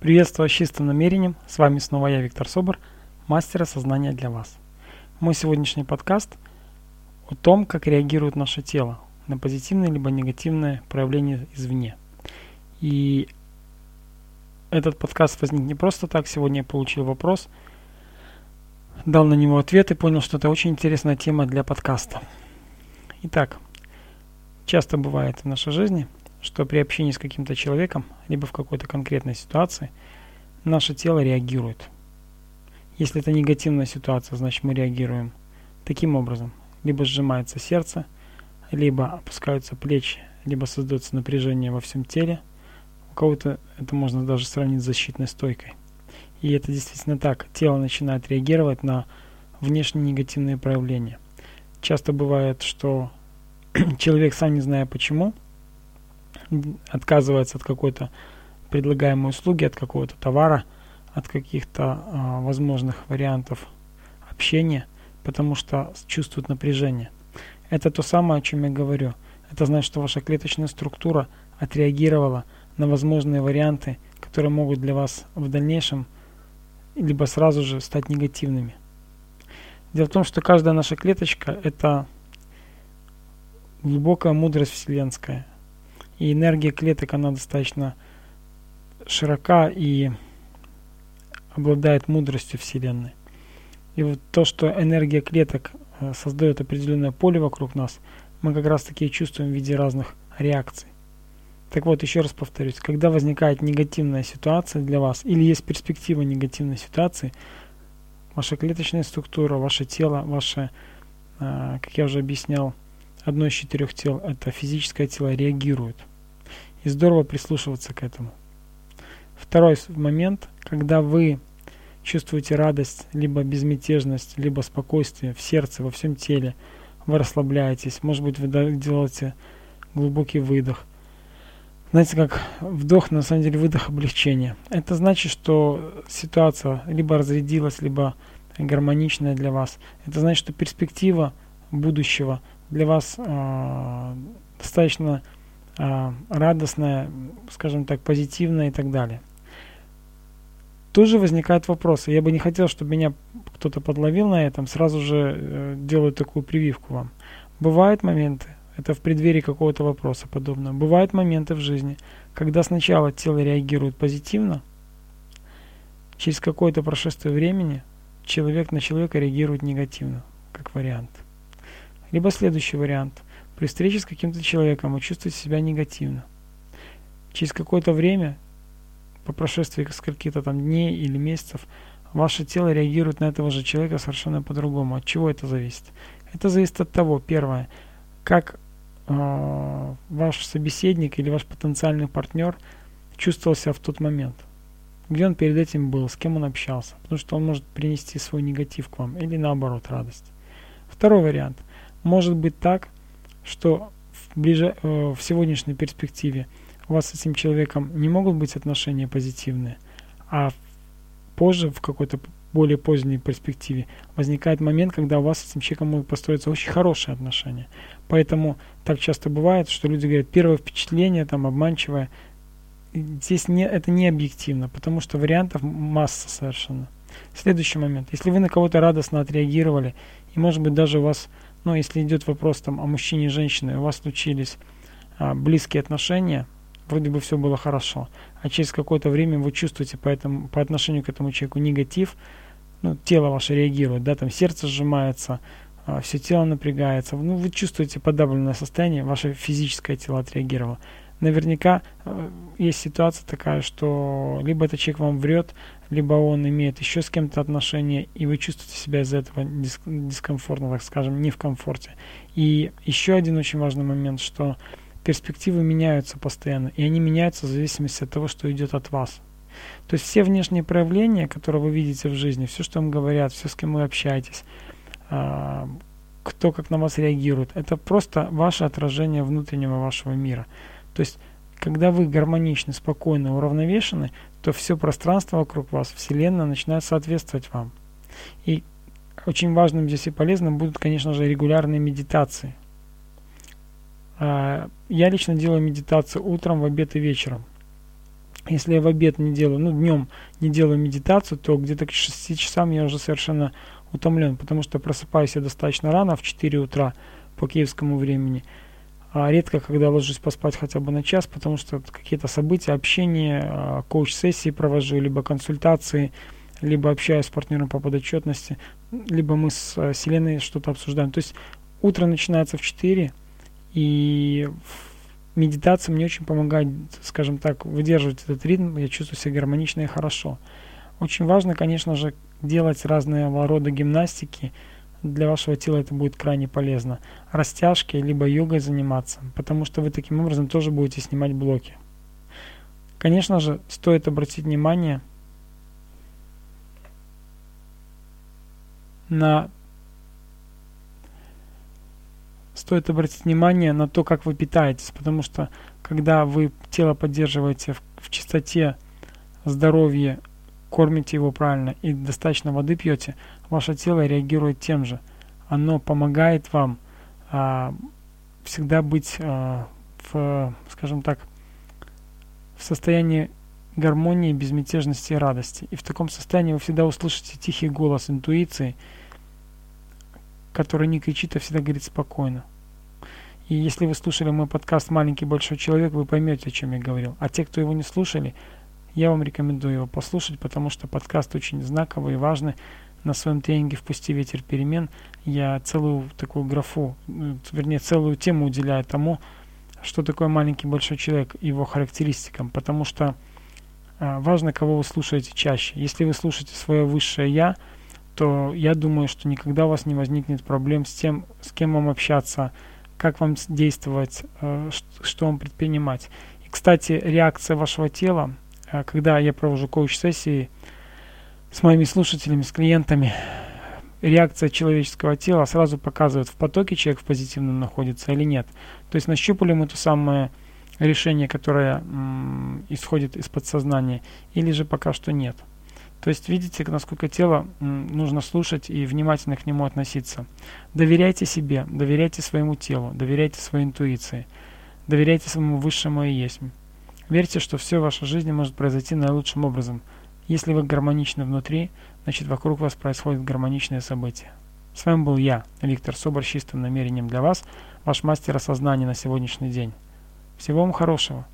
Приветствую с чистым намерением. С вами снова я, Виктор Собор, мастер осознания для вас. Мой сегодняшний подкаст о том, как реагирует наше тело на позитивное либо негативное проявление извне. И этот подкаст возник не просто так. Сегодня я получил вопрос, дал на него ответ и понял, что это очень интересная тема для подкаста. Итак, часто бывает в нашей жизни – что при общении с каким-то человеком, либо в какой-то конкретной ситуации, наше тело реагирует. Если это негативная ситуация, значит мы реагируем таким образом. Либо сжимается сердце, либо опускаются плечи, либо создается напряжение во всем теле. У кого-то это можно даже сравнить с защитной стойкой. И это действительно так. Тело начинает реагировать на внешние негативные проявления. Часто бывает, что человек сам не зная почему – отказывается от какой-то предлагаемой услуги, от какого-то товара, от каких-то э, возможных вариантов общения, потому что чувствует напряжение. Это то самое, о чем я говорю. Это значит, что ваша клеточная структура отреагировала на возможные варианты, которые могут для вас в дальнейшем либо сразу же стать негативными. Дело в том, что каждая наша клеточка – это глубокая мудрость вселенская. И энергия клеток, она достаточно широка и обладает мудростью Вселенной. И вот то, что энергия клеток э, создает определенное поле вокруг нас, мы как раз таки чувствуем в виде разных реакций. Так вот, еще раз повторюсь, когда возникает негативная ситуация для вас или есть перспектива негативной ситуации, ваша клеточная структура, ваше тело, ваше, э, как я уже объяснял, одно из четырех тел, это физическое тело, реагирует – и здорово прислушиваться к этому. Второй момент, когда вы чувствуете радость, либо безмятежность, либо спокойствие в сердце, во всем теле, вы расслабляетесь, может быть, вы делаете глубокий выдох. Знаете, как вдох, на самом деле выдох облегчения. Это значит, что ситуация либо разрядилась, либо гармоничная для вас. Это значит, что перспектива будущего для вас э, достаточно а, радостная, скажем так, позитивная и так далее. Тут же возникают вопросы. Я бы не хотел, чтобы меня кто-то подловил на этом, сразу же э, делаю такую прививку вам. Бывают моменты, это в преддверии какого-то вопроса подобного, бывают моменты в жизни, когда сначала тело реагирует позитивно, через какое-то прошествие времени человек на человека реагирует негативно, как вариант. Либо следующий вариант – при встрече с каким-то человеком вы чувствуете себя негативно. Через какое-то время, по прошествии скольки-то там дней или месяцев, ваше тело реагирует на этого же человека совершенно по-другому. От чего это зависит? Это зависит от того, первое, как э, ваш собеседник или ваш потенциальный партнер чувствовал себя в тот момент. Где он перед этим был, с кем он общался. Потому что он может принести свой негатив к вам или наоборот радость. Второй вариант. Может быть так, что в, ближе, э, в сегодняшней перспективе у вас с этим человеком не могут быть отношения позитивные, а позже, в какой-то более поздней перспективе, возникает момент, когда у вас с этим человеком могут построиться очень хорошие отношения. Поэтому так часто бывает, что люди говорят, первое впечатление там обманчивое. Здесь не, это не объективно, потому что вариантов масса совершенно. Следующий момент. Если вы на кого-то радостно отреагировали, и может быть даже у вас но если идет вопрос там о мужчине и женщине, у вас случились а, близкие отношения, вроде бы все было хорошо, а через какое-то время вы чувствуете по, этому, по отношению к этому человеку негатив, ну, тело ваше реагирует, да, там сердце сжимается, а, все тело напрягается, ну, вы чувствуете подавленное состояние, ваше физическое тело отреагировало. Наверняка э, есть ситуация такая, что либо этот человек вам врет, либо он имеет еще с кем-то отношения, и вы чувствуете себя из-за этого дис дискомфортно, так скажем, не в комфорте. И еще один очень важный момент, что перспективы меняются постоянно, и они меняются в зависимости от того, что идет от вас. То есть все внешние проявления, которые вы видите в жизни, все, что вам говорят, все, с кем вы общаетесь, а, кто как на вас реагирует, это просто ваше отражение внутреннего вашего мира. То есть когда вы гармоничны, спокойны, уравновешены, то все пространство вокруг вас, Вселенная, начинает соответствовать вам. И очень важным здесь и полезным будут, конечно же, регулярные медитации. А, я лично делаю медитацию утром, в обед и вечером. Если я в обед не делаю, ну, днем не делаю медитацию, то где-то к 6 часам я уже совершенно утомлен, потому что просыпаюсь я достаточно рано, в 4 утра по киевскому времени. А редко, когда ложусь поспать хотя бы на час, потому что какие-то события, общение, а, коуч-сессии провожу, либо консультации, либо общаюсь с партнером по подотчетности, либо мы с э, Вселенной что-то обсуждаем. То есть утро начинается в 4, и медитация мне очень помогает, скажем так, выдерживать этот ритм, я чувствую себя гармонично и хорошо. Очень важно, конечно же, делать разные рода гимнастики, для вашего тела это будет крайне полезно. Растяжки, либо йогой заниматься, потому что вы таким образом тоже будете снимать блоки. Конечно же, стоит обратить внимание на стоит обратить внимание на то, как вы питаетесь, потому что когда вы тело поддерживаете в, в чистоте, здоровье, кормите его правильно и достаточно воды пьете, ваше тело реагирует тем же. Оно помогает вам а, всегда быть а, в, скажем так, в состоянии гармонии, безмятежности и радости. И в таком состоянии вы всегда услышите тихий голос интуиции – который не кричит, а всегда говорит спокойно. И если вы слушали мой подкаст «Маленький большой человек», вы поймете, о чем я говорил. А те, кто его не слушали, я вам рекомендую его послушать, потому что подкаст очень знаковый и важный. На своем тренинге «Впусти ветер перемен» я целую такую графу, ну, вернее, целую тему уделяю тому, что такое маленький большой человек, его характеристикам, потому что а, важно, кого вы слушаете чаще. Если вы слушаете свое высшее «я», то я думаю, что никогда у вас не возникнет проблем с тем, с кем вам общаться, как вам действовать, э, что вам предпринимать. И, кстати, реакция вашего тела, э, когда я провожу коуч-сессии с моими слушателями, с клиентами, реакция человеческого тела сразу показывает, в потоке человек в позитивном находится или нет. То есть нащупали мы то самое решение, которое исходит из подсознания, или же пока что нет. То есть видите, насколько тело нужно слушать и внимательно к нему относиться. Доверяйте себе, доверяйте своему телу, доверяйте своей интуиции, доверяйте своему высшему и есть. Верьте, что все в вашей жизни может произойти наилучшим образом. Если вы гармоничны внутри, значит вокруг вас происходят гармоничные события. С вами был я, Виктор Собор, с чистым намерением для вас, ваш мастер осознания на сегодняшний день. Всего вам хорошего.